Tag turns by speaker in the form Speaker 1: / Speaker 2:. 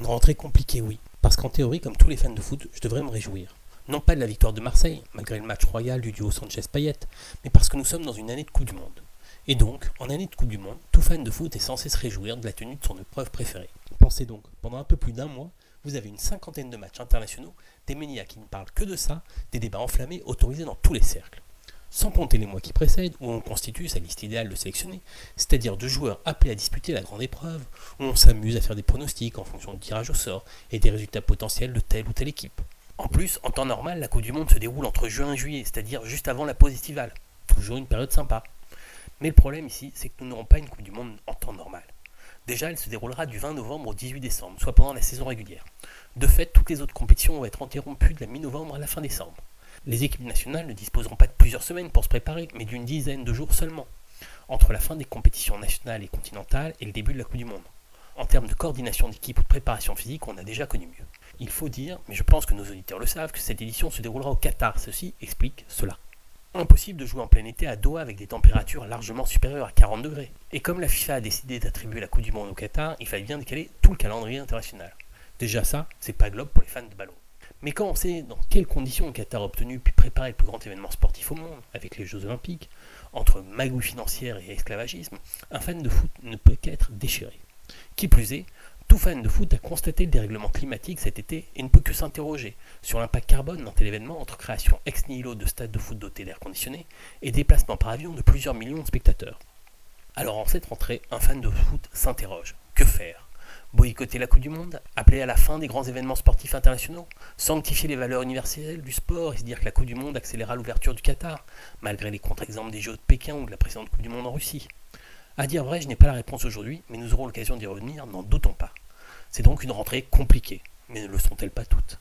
Speaker 1: Une rentrée compliquée, oui. Parce qu'en théorie, comme tous les fans de foot, je devrais me réjouir. Non pas de la victoire de Marseille, malgré le match royal du duo Sanchez-Payet, mais parce que nous sommes dans une année de Coupe du Monde. Et donc, en année de Coupe du Monde, tout fan de foot est censé se réjouir de la tenue de son épreuve préférée. Pensez donc, pendant un peu plus d'un mois, vous avez une cinquantaine de matchs internationaux, des médias qui ne parlent que de ça, des débats enflammés autorisés dans tous les cercles. Sans compter les mois qui précèdent, où on constitue sa liste idéale de sélectionnés, c'est-à-dire de joueurs appelés à disputer la grande épreuve, où on s'amuse à faire des pronostics en fonction du tirage au sort et des résultats potentiels de telle ou telle équipe. En plus, en temps normal, la Coupe du Monde se déroule entre juin et juillet, c'est-à-dire juste avant la pause estivale. Toujours une période sympa. Mais le problème ici, c'est que nous n'aurons pas une Coupe du Monde en temps normal. Déjà, elle se déroulera du 20 novembre au 18 décembre, soit pendant la saison régulière. De fait, toutes les autres compétitions vont être interrompues de la mi-novembre à la fin décembre. Les équipes nationales ne disposeront pas de plusieurs semaines pour se préparer, mais d'une dizaine de jours seulement, entre la fin des compétitions nationales et continentales et le début de la Coupe du Monde. En termes de coordination d'équipe ou de préparation physique, on a déjà connu mieux. Il faut dire, mais je pense que nos auditeurs le savent, que cette édition se déroulera au Qatar. Ceci explique cela. Impossible de jouer en plein été à Doha avec des températures largement supérieures à 40 degrés. Et comme la FIFA a décidé d'attribuer la Coupe du Monde au Qatar, il fallait bien décaler tout le calendrier international. Déjà ça, c'est pas globe pour les fans de ballon. Mais quand on sait dans quelles conditions le Qatar a obtenu puis préparé le plus grand événement sportif au monde, avec les Jeux Olympiques, entre magouille financière et esclavagisme, un fan de foot ne peut qu'être déchiré. Qui plus est, tout fan de foot a constaté le dérèglement climatique cet été et ne peut que s'interroger sur l'impact carbone d'un tel événement entre création ex nihilo de stades de foot dotés d'air conditionné et déplacement par avion de plusieurs millions de spectateurs. Alors en cette rentrée, un fan de foot s'interroge. Que faire? Boycotter la Coupe du Monde Appeler à la fin des grands événements sportifs internationaux Sanctifier les valeurs universelles du sport et se dire que la Coupe du Monde accélérera l'ouverture du Qatar, malgré les contre-exemples des Jeux de Pékin ou de la précédente Coupe du Monde en Russie À dire vrai, je n'ai pas la réponse aujourd'hui, mais nous aurons l'occasion d'y revenir, n'en doutons pas. C'est donc une rentrée compliquée, mais ne le sont-elles pas toutes?